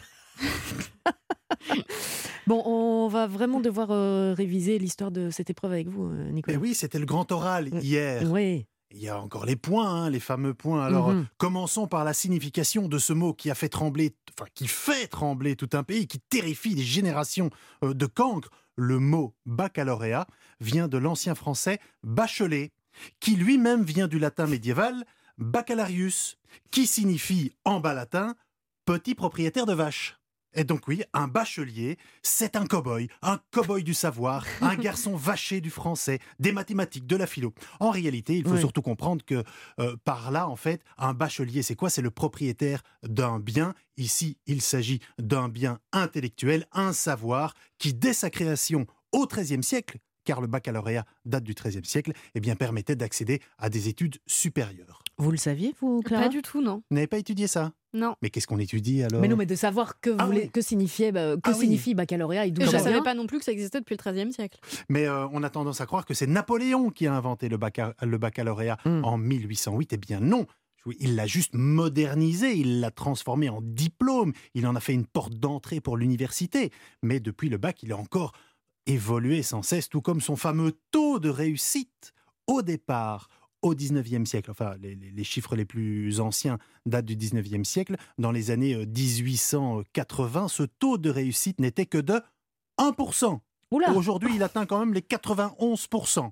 Bon, on va vraiment devoir euh, réviser l'histoire de cette épreuve avec vous, euh, Mais Nicolas. oui, c'était le grand oral hier. Oui. Il y a encore les points, hein, les fameux points. Alors, Mhm. euh, commençons par la signification de ce mot qui a fait trembler, enfin, qui fait trembler tout un pays, qui terrifie des générations de cancres. Le mot baccalauréat vient de l'ancien français bachelet, qui lui-même vient du latin médiéval baccalarius, qui signifie en bas latin petit propriétaire de vache. Et donc oui, un bachelier, c'est un cow-boy, un cow-boy du savoir, un *laughs* garçon vaché du français, des mathématiques, de la philo. En réalité, il faut Oui. surtout comprendre que euh, par là, en fait, un bachelier, c'est quoi? C'est le propriétaire d'un bien. Ici, il s'agit d'un bien intellectuel, un savoir qui, dès sa création au XIIIe siècle, car le baccalauréat date du XIIIe siècle, eh bien, permettait d'accéder à des études supérieures. Vous le saviez, vous, Clara? Pas du tout, non. Vous n'avez pas étudié ça? Non. Mais qu'est-ce qu'on étudie alors? Mais non, mais de savoir que, Ah voulait- oui. que signifiait, bah, que Ah oui. signifie baccalauréat et d'où je ne savais pas non plus que ça existait depuis le XIIIe siècle. Mais euh, on a tendance à croire que c'est Napoléon qui a inventé le, bacca- le baccalauréat Mm. en 1808. Eh bien non, Oui, il l'a juste modernisé, il l'a transformé en diplôme, il en a fait une porte d'entrée pour l'université. Mais depuis le bac, il a encore évolué sans cesse, tout comme son fameux taux de réussite. Au départ, au 19e siècle, enfin les, chiffres les plus anciens datent du 19e siècle, dans les années euh, 1880, ce taux de réussite n'était que de 1%. Oula Aujourd'hui, il atteint quand même les 91%.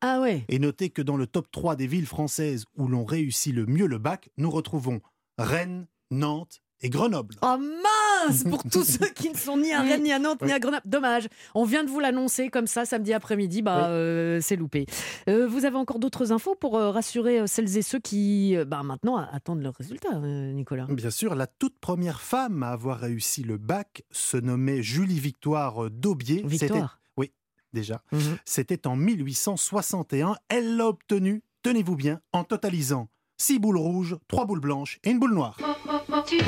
Ah ouais Et notez que dans le top 3 des villes françaises où l'on réussit le mieux le bac, nous retrouvons Rennes, Nantes et Grenoble. Oh mince Pour tous *laughs* ceux qui ne sont ni à Rennes, ni à Nantes, ni à Grenoble. Dommage. On vient de vous l'annoncer comme ça samedi après-midi. Bah, Oui. euh, c'est loupé. Euh, vous avez encore d'autres infos pour euh, rassurer celles et ceux qui, bah, maintenant, attendent le résultat, euh, Nicolas? Bien sûr, la toute première femme à avoir réussi le bac se nommait Julie Victoire Daubier. Victoire? Oui, déjà. Mhm. C'était en 1861. Elle l'a obtenu, tenez-vous bien, en totalisant 6 boules rouges, 3 boules blanches et une boule noire. *laughs*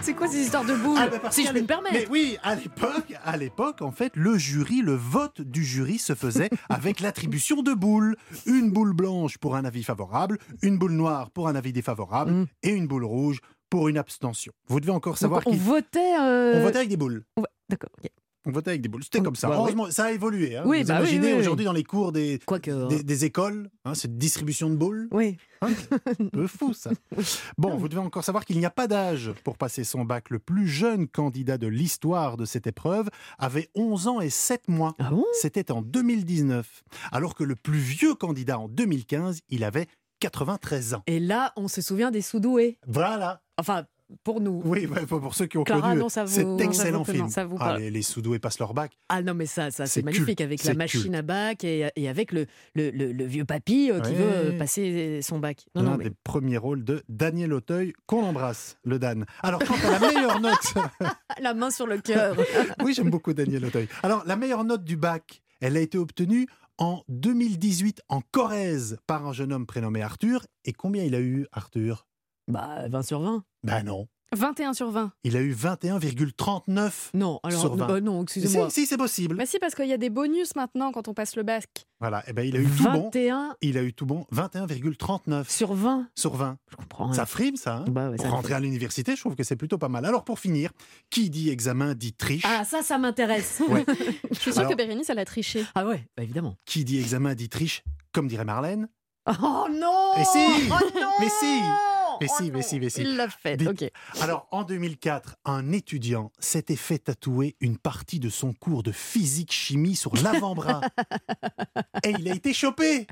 C'est quoi ces histoires de boules Ah, bah, Si je peux me permettre. Mais oui, à l'époque, à l'époque, en fait, le jury, le vote du jury se faisait *laughs* avec l'attribution de boules. Une boule blanche pour un avis favorable, une boule noire pour un avis défavorable Mm. et une boule rouge pour une abstention. Vous devez encore Donc, savoir on qu'il votait. euh, on votait avec des boules. D'accord. ok. On votait avec des boules. C'était comme ça. bah. Heureusement, ça a évolué. hein. Oui, Vous bah imaginez oui, oui. aujourd'hui dans les cours des, Quoique. des, des écoles, hein, cette distribution de boules. Oui. Un peu fou ça. *laughs* Bon, vous devez encore savoir qu'il n'y a pas d'âge pour passer son bac. Le plus jeune candidat de l'histoire de cette épreuve avait 11 ans et 7 mois. Ah bon? C'était en 2019. Alors que le plus vieux candidat en 2015, il avait 93 ans. Et là, on se souvient des sous-doués. Voilà. Enfin, pour nous. Oui, ouais, pour ceux qui ont Clara, connu non, ça vous- cet non, ça excellent film. non, ça vous Ah, les, les sous-doués passent leur bac. Ah non, mais ça, ça C'est magnifique culte, avec la machine à bac et, et avec le, le, le- le vieux papy euh, qui Ouais. veut euh, passer son bac. Non, L'un mais- des premiers rôles de Daniel Auteuil, qu'on embrasse, le Dan. Alors, quant à la meilleure note *laughs* la main sur le cœur. *laughs* Oui, j'aime beaucoup Daniel Auteuil. Alors, la meilleure note du bac, elle a été obtenue en 2018 en Corrèze par un jeune homme prénommé Arthur. Et combien il a eu, Arthur? Bah, 20 sur 20. Ben non. 21 sur 20. Il a eu 21,39. Non, alors, Sur 20. euh, non, Si, excusez-moi. si, c'est possible. Bah si, parce qu'il y a des bonus maintenant quand on passe le bac. Voilà, et ben il a eu tout bon. 21 Il a eu tout bon, 21,39 sur 20. sur 20. Je comprends. Ça frime, ça. hein Bah ouais, Pour ça rentrer à l'université, je trouve que c'est plutôt pas mal. Alors, pour finir, qui dit examen dit triche. Ah, ça, ça m'intéresse. *laughs* Ouais. *laughs* Je suis sûre Alors- que Bérénice, elle a triché. Ah ouais, bah évidemment. Qui dit examen dit triche, comme dirait Marlène. Oh non Mais si Oh non Mais si Mais Oh si, non mais si, mais si. Il l'a fait, Dites- ok. Alors, en 2004, un étudiant s'était fait tatouer une partie de son cours de physique-chimie sur l'avant-bras. *laughs* Et il a été chopé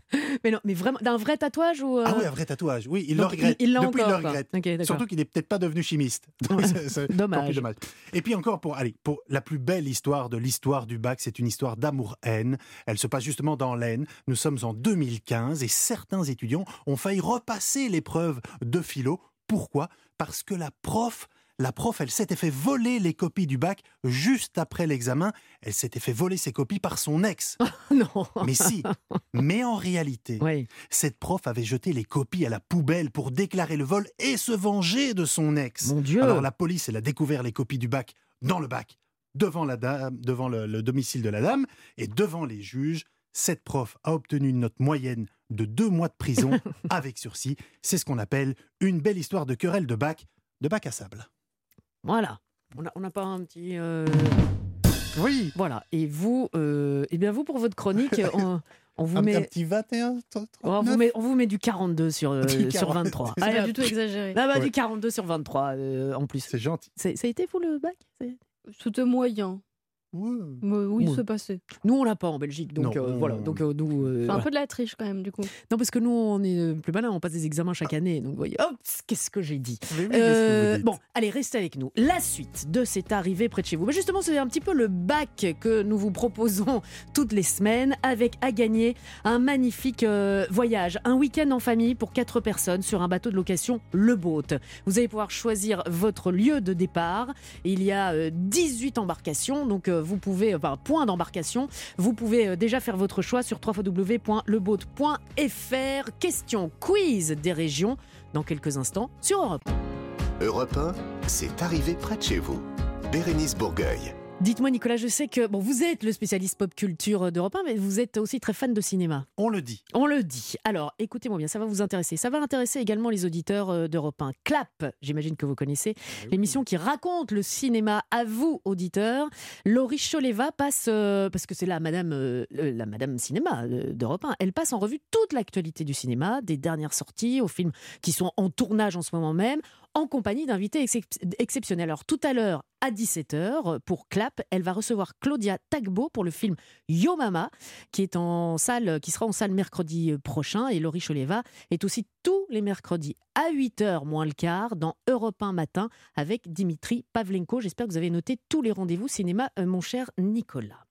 Mais non, mais vraiment, d'un vrai tatouage ou... euh, Ah oui, un vrai tatouage. Oui, il donc, le regrette. Il l'a Depuis, encore, il le regrette. Surtout qu'il n'est peut-être pas devenu chimiste. Donc, *laughs* Ouais. Dommage. plus dommage. Et puis encore, pour, allez, pour la plus belle histoire de l'histoire du bac, c'est une histoire d'amour-haine. Elle se passe justement dans l'Aisne. Nous sommes en 2015 et certains étudiants ont failli repasser l'épreuve de philo. Pourquoi? Parce que la prof... La prof, elle s'était fait voler les copies du bac juste après l'examen. Elle s'était fait voler ses copies par son ex. *laughs* Non. Mais si. Mais en réalité, Oui. cette prof avait jeté les copies à la poubelle pour déclarer le vol et se venger de son ex. Mon Dieu. Alors la police, elle a découvert les copies du bac dans le bac, devant, la dame, devant le, le domicile de la dame et devant les juges. Cette prof a obtenu une note moyenne de deux mois de prison *laughs* avec sursis. C'est ce qu'on appelle une belle histoire de querelle de bac, de bac à sable. Voilà. On n'a pas un petit... euh, Oui. Voilà. Et vous, euh, eh bien vous, pour votre chronique, *laughs* on, on vous Un, met... un petit 21, On vous, met, on vous met du 42 sur, euh, *laughs* Du sur 40. 23. C'est Allez, Pas du tout exagéré. Ah bah, Ouais. Du 42 sur 23 euh, en plus. C'est gentil. C'est- Ça a été vous le bac? C'est- C'était moyen. Mais oui, Ouais. c'est passé. Nous on l'a pas en Belgique, donc Non, euh, voilà. Donc euh, nous, euh, Enfin, un peu de la triche quand même, du coup. non parce que nous on est plus malin, on passe des examens chaque année, donc vous voyez. Qu'est-ce que j'ai dit? Oui, que bon, allez, restez avec nous. La suite de cette arrivée près de chez vous. Mais justement, c'est un petit peu le bac que nous vous proposons *laughs* toutes les semaines avec à gagner un magnifique euh, voyage, un week-end en famille pour quatre personnes sur un bateau de location Le Boat. Vous allez pouvoir choisir votre lieu de départ. Il y a euh, 18 embarcations, donc euh, vous pouvez, enfin, point d'embarcation, vous pouvez euh, déjà faire votre choix sur www.leboat.fr. Question quiz des régions dans quelques instants sur Europe. Europe 1, c'est arrivé près de chez vous. Bérénice Bourgueil. Dites-moi, Nicolas, je sais que bon, vous êtes le spécialiste pop culture d'Europe 1, mais vous êtes aussi très fan de cinéma. On le dit. On le dit. Alors, écoutez-moi bien, ça va vous intéresser. Ça va intéresser également les auditeurs euh, d'Europe 1. Clap, j'imagine que vous connaissez, l'émission qui raconte le cinéma à vous, auditeurs. Laurie Choleva passe, euh, parce que c'est la madame, euh, la madame cinéma d'Europe 1, elle passe en revue toute l'actualité du cinéma, des dernières sorties aux films qui sont en tournage en ce moment même, en compagnie d'invités excep- exceptionnels. Alors, tout à l'heure, à 17h, pour Clap, elle va recevoir Claudia Tagbo pour le film Yo Mama, qui est en salle, qui sera en salle mercredi euh, prochain. Et Laurie Choleva est aussi tous les mercredis à 8h moins le quart dans Europe 1 matin avec Dimitri Pavlenko. J'espère que vous avez noté tous les rendez-vous cinéma, euh, mon cher Nicolas.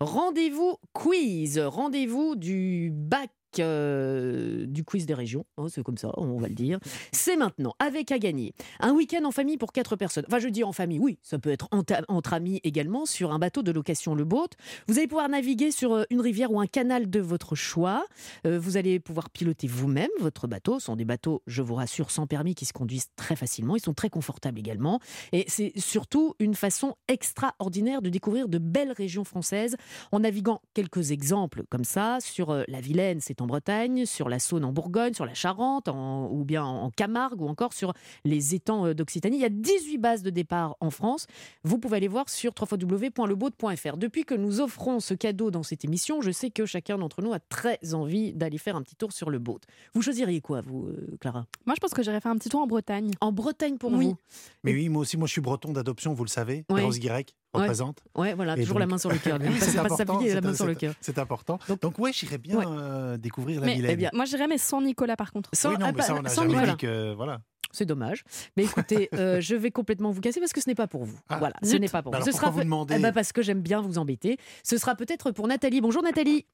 Rendez-vous quiz, rendez-vous du bac euh, du quiz des régions, hein, c'est comme ça, on va le dire. C'est maintenant, avec à gagner, un week-end en famille pour quatre personnes. Enfin, je dis en famille, oui, ça peut être entre, amis également, sur un bateau de location Le Boat. Vous allez pouvoir naviguer sur euh, une rivière ou un canal de votre choix. Euh, vous allez pouvoir piloter vous-même votre bateau. Ce sont des bateaux, je vous rassure, sans permis qui se conduisent très facilement. Ils sont très confortables également. Et c'est surtout une façon extraordinaire de découvrir de belles régions françaises en naviguant quelques exemples comme ça. Sur la Vilaine, c'est en en Bretagne, sur la Saône en Bourgogne, sur la Charente, en- ou bien en Camargue, ou encore sur les étangs euh, d'Occitanie. Il y a 18 bases de départ en France. Vous pouvez aller voir sur www.lebaud.fr. Depuis que nous offrons ce cadeau dans cette émission, je sais que chacun d'entre nous a très envie d'aller faire un petit tour sur le boat. Vous choisiriez quoi, vous, euh, Clara? Moi, je pense que j'irais faire un petit tour en Bretagne. En Bretagne pour Oui. vous? Mais oui, moi aussi, moi je suis breton d'adoption, vous le savez. Ouais. Rose Guirec. Représente. Ouais, voilà, Et toujours la main sur le cœur. *laughs* Oui, c'est pas important, s'appuyer la c'est- main sur le c'est- cœur. C'est important. Donc- Donc, ouais, j'irais bien Ouais. euh, découvrir la Mais, Vilaine. eh bien, Moi, j'irais, mais sans Nicolas, par contre. Sans- oui, non, ah, mais ça, on n'a sans jamais Nicolas. dit que. Voilà. C'est dommage. Mais écoutez, *laughs* euh, je vais complètement vous casser parce que ce n'est pas pour vous. Ah, voilà, ce n'est pas pour Bah vous. alors Ce sera vous demandez Eh ben, parce que j'aime bien vous embêter. Ce sera peut-être pour Nathalie. Bonjour Nathalie.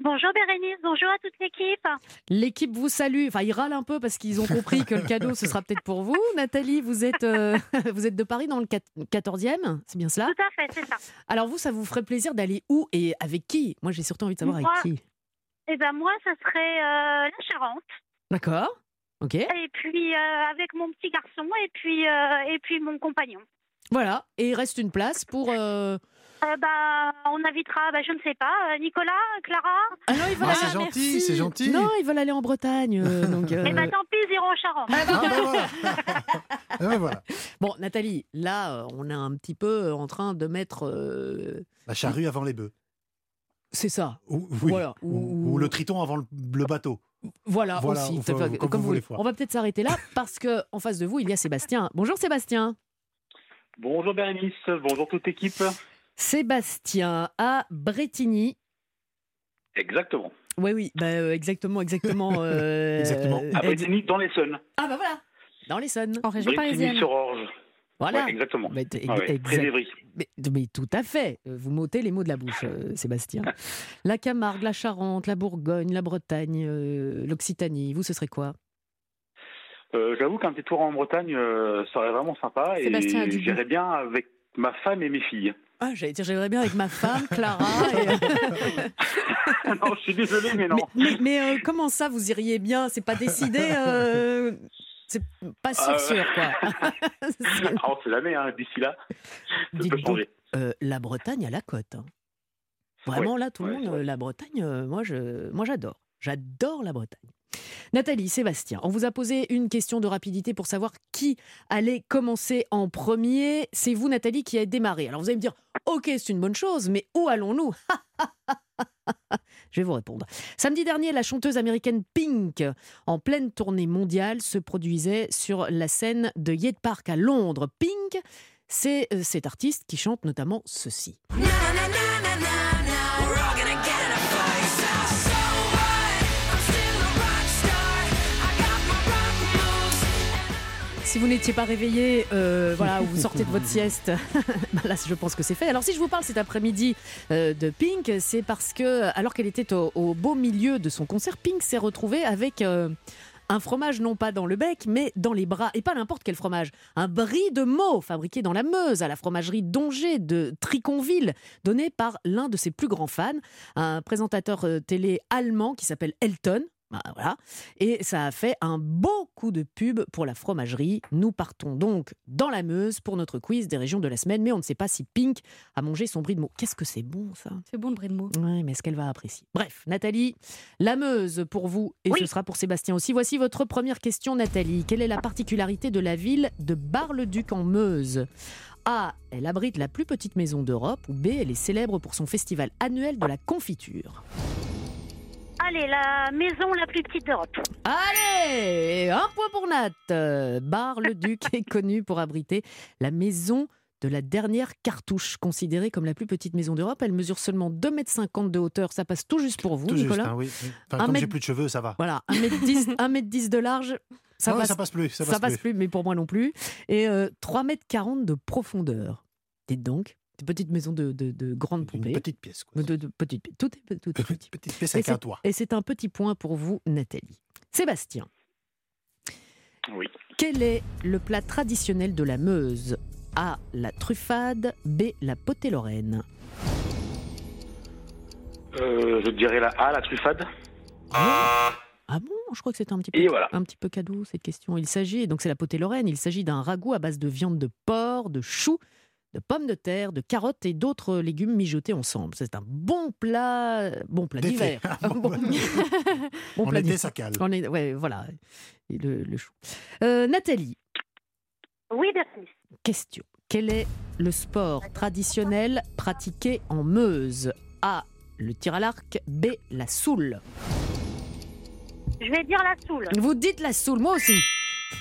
Bonjour Bérénice, bonjour à toute l'équipe. L'équipe vous salue. Enfin, ils râlent un peu parce qu'ils ont compris que le cadeau, ce sera peut-être pour vous. *laughs* Nathalie, vous êtes, euh, *laughs* vous êtes de Paris dans le quat- 14e, c'est bien cela? Tout à fait, c'est ça. Alors vous, ça vous ferait plaisir d'aller où et avec qui? Moi, j'ai surtout envie de savoir Moi- avec qui. Eh ben moi, ça serait euh, la Charente. D'accord Ok. Et puis euh, avec mon petit garçon et puis et puis mon compagnon. Voilà. Et il reste une place pour... euh, bah, on invitera, bah, je ne sais pas, euh, Nicolas, Clara. Ah non, ils veulent Ah, aller- c'est gentil, merci. c'est gentil. Non, ils veulent aller en Bretagne. euh, *laughs* donc, euh, Eh ben tant pis, ils iront en Charente. Ah, bah, voilà. *laughs* Ah, bah, voilà. Bon, Nathalie, là, on est un petit peu en train de mettre. euh, La charrue avant les bœufs. C'est ça. Ou, oui. Voilà. Ou, Ou- ou le triton avant le, le bateau. Voilà, Voilà, aussi. comme- vous voulez. On va peut-être s'arrêter là *laughs* parce que en face de vous, il y a Sébastien. Bonjour Sébastien. Bonjour Bérénice, bonjour toute l'équipe. Sébastien à Bretigny. Exactement. Oui, oui, bah, euh, exactement, exactement. *laughs* euh, Exactement. À ex- Bretigny, dans l'Essonne. Ah bah voilà, dans l'Essonne. En région parisienne. Bretigny-sur-Orge. Voilà. Ouais, exactement. Mais Ah ouais. Mais, mais tout à fait. Euh, Vous m'ôtez les mots de la bouche, euh, *laughs* Sébastien. La Camargue, la Charente, la Bourgogne, la Bretagne, euh, l'Occitanie. Vous, ce serait quoi? Euh, J'avoue qu'un petit tour en Bretagne euh, serait vraiment sympa Sébastien et j'irais bien avec ma femme et mes filles. Ah, j'allais dire, j'aimerais bien avec ma femme, Clara. et, euh, *laughs* non, je suis désolé, mais non. mais mais- mais, euh, comment ça, vous iriez bien? C'est pas décidé euh, C'est pas sûr, Euh, sûr, quoi. C'est- *laughs* on sait jamais, hein, d'ici là, ça peut changer. euh, la Bretagne à la côte. hein. Vraiment, Ouais, là, tout le ouais, monde, c'est la Bretagne, moi, je, moi, j'adore. J'adore la Bretagne. Nathalie, Sébastien, on vous a posé une question de rapidité pour savoir qui allait commencer en premier. C'est vous, Nathalie, qui a démarré. Alors vous allez me dire, ok, c'est une bonne chose, mais où allons-nous? *laughs* Je vais vous répondre. Samedi dernier, la chanteuse américaine Pink, en pleine tournée mondiale, se produisait sur la scène de Hyde Park à Londres. Pink, c'est euh, cet artiste qui chante notamment ceci. Si vous n'étiez pas réveillé, euh, voilà, ou vous sortez de votre sieste, *laughs* bah là, je pense que c'est fait. Alors, si je vous parle cet après-midi euh, de Pink, c'est parce que, alors qu'elle était au, au beau milieu de son concert, Pink s'est retrouvée avec euh, un fromage non pas dans le bec, mais dans les bras. Et pas n'importe quel fromage. Un brie de Meaux, fabriqué dans la Meuse, à la fromagerie d'Ongers de Triconville, donné par l'un de ses plus grands fans, un présentateur télé allemand qui s'appelle Elton. Bah, voilà. Et ça a fait un beau coup de pub pour la fromagerie. Nous partons donc dans la Meuse pour notre quiz des régions de la semaine, mais on ne sait pas si Pink a mangé son brie de Meaux. Qu'est-ce que c'est bon ça? C'est bon le bris de mots. Ouais, mais est-ce qu'elle va apprécier? Bref, Nathalie, la Meuse pour vous et Oui. ce sera pour Sébastien aussi. Voici votre première question, Nathalie. Quelle est la particularité de la ville de Bar-le-Duc en Meuse? A. Elle abrite la plus petite maison d'Europe. Ou B. Elle est célèbre pour son festival annuel de la confiture. Allez, la maison la plus petite d'Europe. Allez Un point pour Nat. Euh, Bar-le-Duc *laughs* est connu pour abriter la maison de la dernière cartouche, considérée comme la plus petite maison d'Europe. Elle mesure seulement 2,50 m de hauteur. Ça passe tout juste pour vous, Tout juste, Nicolas. hein, oui. Enfin, comme j'ai mètre- plus de cheveux, ça va. Voilà, 1m10, 1m10 *laughs* de large, ça, Non, passe, ça passe plus. Ça ça passe, plus. plus, mais pour moi non plus. Et euh, 3m40 de profondeur. Dites donc, une petite maison de, de, de grande Une poupée. petite pièce. Quoi. De, de petite, tout est, tout est *laughs* petit. Petite pièce Et avec un c'est- toit. Et c'est un petit point pour vous, Nathalie. Sébastien, Oui. quel est le plat traditionnel de la Meuse? A. La truffade. B. La potée lorraine. Euh, je dirais la A, la truffade. Ah bon? Je crois que c'était un petit peu, Et voilà. un petit peu cadeau cette question. Il s'agit, donc c'est la potée lorraine, il s'agit d'un ragoût à base de viande de porc, de choux, de pommes de terre, de carottes et d'autres légumes mijotés ensemble. C'est un bon plat, bon plat *laughs* d'hiver. Bon- plat ça cale. On est- ouais, voilà, Et le, le chou. Euh, Nathalie, Oui, Bérénice. question. Quel est le sport traditionnel pratiqué en Meuse? A. Le tir à l'arc. B. La soule. Je vais dire la soule. Vous dites la soule, moi aussi.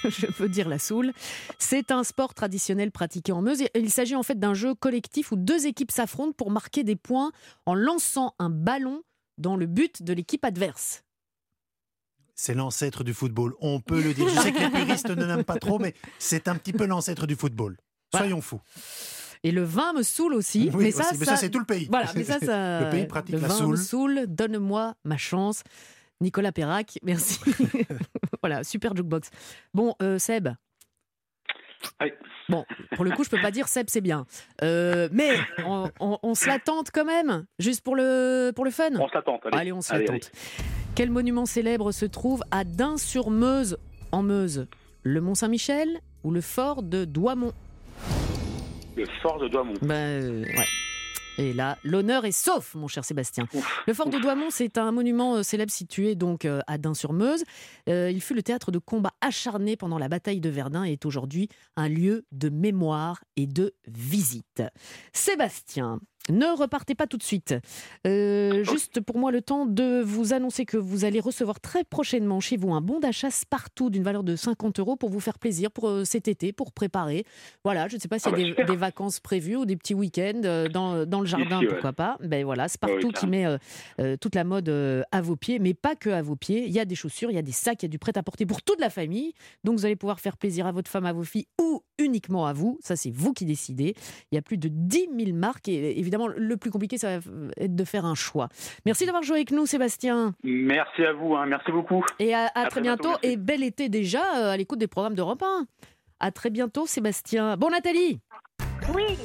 *laughs* Je veux dire la soule. C'est un sport traditionnel pratiqué en Meuse. Il s'agit en fait d'un jeu collectif où deux équipes s'affrontent pour marquer des points en lançant un ballon dans le but de l'équipe adverse. C'est l'ancêtre du football. On peut le dire. Je sais que les puristes ne l'aiment pas trop, mais c'est un petit peu l'ancêtre du football. Soyons fous. Et le vin me saule aussi. Oui, mais ça, mais ça, c'est tout le pays. Voilà, mais ça, *laughs* ça Le pays pratique le la vin me saoule. Donne-moi ma chance. Nicolas Perrac, merci. *laughs* voilà, super jukebox. Bon, euh, Seb. Oui. Bon, pour le coup, je peux pas dire Seb, c'est bien. Euh, mais on, on- on se la tente quand même, juste pour le, pour le fun. On se la tente. Allez, Allez, on se la Allez, tente. Quel monument célèbre se trouve à Dain-sur-Meuse, en Meuse? Le Mont Saint-Michel ou le fort de Douaumont? Le fort de Douaumont. Ben, euh, ouais. Et là, l'honneur est sauf, mon cher Sébastien. Le fort de Douaumont, c'est un monument euh, célèbre situé donc euh, à Dain-sur-Meuse. Euh, il fut le théâtre de combats acharnés pendant la bataille de Verdun et est aujourd'hui un lieu de mémoire et de visite. Sébastien, ne repartez pas tout de suite. Euh, juste pour moi le temps de vous annoncer que vous allez recevoir très prochainement chez vous un bon d'achat partout d'une valeur de 50 euros pour vous faire plaisir pour euh, cet été, pour préparer. Voilà, je ne sais pas s'il y a Ah bah, des, vacances prévues ou des petits week-ends euh, dans, dans le jardin, Ici, ouais. pourquoi pas. Ben voilà, oui, partout qui met toute la mode à vos pieds, mais pas que à vos pieds. Il y a des chaussures, il y a des sacs, il y a du prêt-à-porter pour toute la famille. Donc vous allez pouvoir faire plaisir à votre femme, à vos filles ou uniquement à vous. Ça, c'est vous qui décidez. Il y a plus de 10 000 marques et évidemment, le plus compliqué, ça va être de faire un choix. Merci d'avoir joué avec nous, Sébastien. Merci à vous. hein, Merci beaucoup. Et à, à À très bientôt. et bel été déjà euh, à l'écoute des programmes d'Europe 1. À très bientôt, Sébastien. Bon, Nathalie. Oui.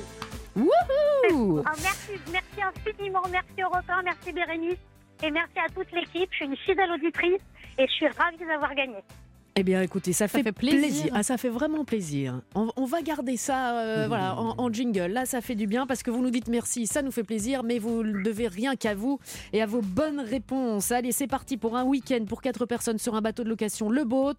Wouhou Ah, merci, merci infiniment. Merci Europe 1, merci Bérénice. Et merci à toute l'équipe. Je suis une fidèle auditrice et je suis ravie d'avoir gagné. Eh bien, écoutez, ça, fait, fait plaisir. plaisir. Ah, ça fait vraiment plaisir. On, on va garder ça euh, voilà, en, en jingle. Là, ça fait du bien parce que vous nous dites merci, ça nous fait plaisir, mais vous ne devez rien qu'à vous et à vos bonnes réponses. Allez, c'est parti pour un week-end pour quatre personnes sur un bateau de location, le boat.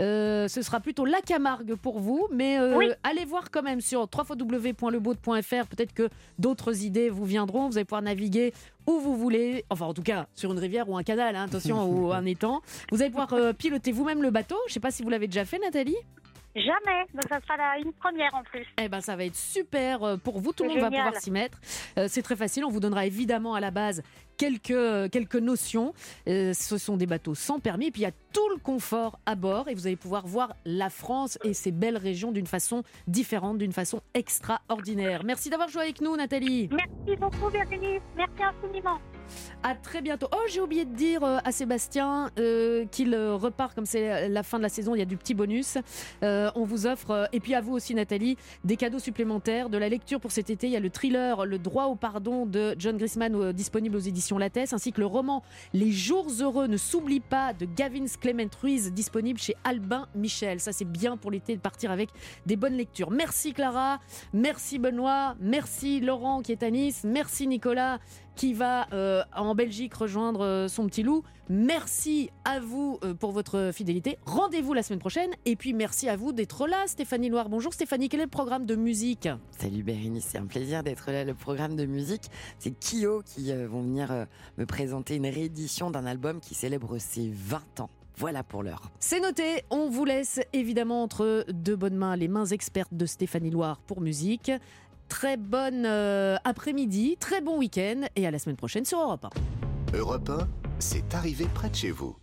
Euh, ce sera plutôt la Camargue pour vous, mais euh, Oui. allez voir quand même sur www.leboat.fr. Peut-être que d'autres idées vous viendront. Vous allez pouvoir naviguer où vous voulez, enfin en tout cas sur une rivière ou un canal, hein, attention, ou *laughs* un étang. Vous allez pouvoir euh, piloter vous-même le bateau. Je ne sais pas si vous l'avez déjà fait, Nathalie. Jamais. Donc ça sera la- une première en plus. Eh ben, ça va être super euh, pour vous. Tout le monde va pouvoir s'y mettre. Euh, c'est très facile. On vous donnera évidemment à la base quelques, euh, quelques notions. Euh, ce sont des bateaux sans permis. Et puis, il y a tout le confort à bord. Et vous allez pouvoir voir la France et ses belles régions d'une façon différente, d'une façon extraordinaire. Merci d'avoir joué avec nous, Nathalie. Merci beaucoup Bérénice. Merci infiniment. À très bientôt. Oh, j'ai oublié de dire euh, à Sébastien euh, qu'il euh, repart, comme c'est la fin de la saison, il y a du petit bonus. On vous offre, et puis à vous aussi Nathalie, des cadeaux supplémentaires, de la lecture pour cet été. Il y a le thriller Le droit au pardon de John Grissman, euh, disponible aux éditions Lattès, ainsi que le roman Les jours heureux ne s'oublie pas de Gavin Clement Ruiz, disponible chez Albin Michel. Ça, c'est bien pour l'été de partir avec des bonnes lectures. Merci Clara, merci Benoît, merci Laurent qui est à Nice, merci Nicolas qui va euh, en Belgique rejoindre euh, son petit loup. Merci à vous euh, pour votre fidélité. Rendez-vous la semaine prochaine. Et puis merci à vous d'être là, Stéphanie Loire. Bonjour Stéphanie, quel est le programme de musique? Salut Bérénice, c'est un plaisir d'être là. Le programme de musique, c'est Kyo qui vont venir me présenter une réédition d'un album qui célèbre ses 20 ans. Voilà pour l'heure. C'est noté, on vous laisse évidemment entre deux bonnes mains les mains expertes de Stéphanie Loire pour musique. Très bonne euh, après-midi, très bon week-end et à la semaine prochaine sur Europe 1. Europe 1, c'est arrivé près de chez vous.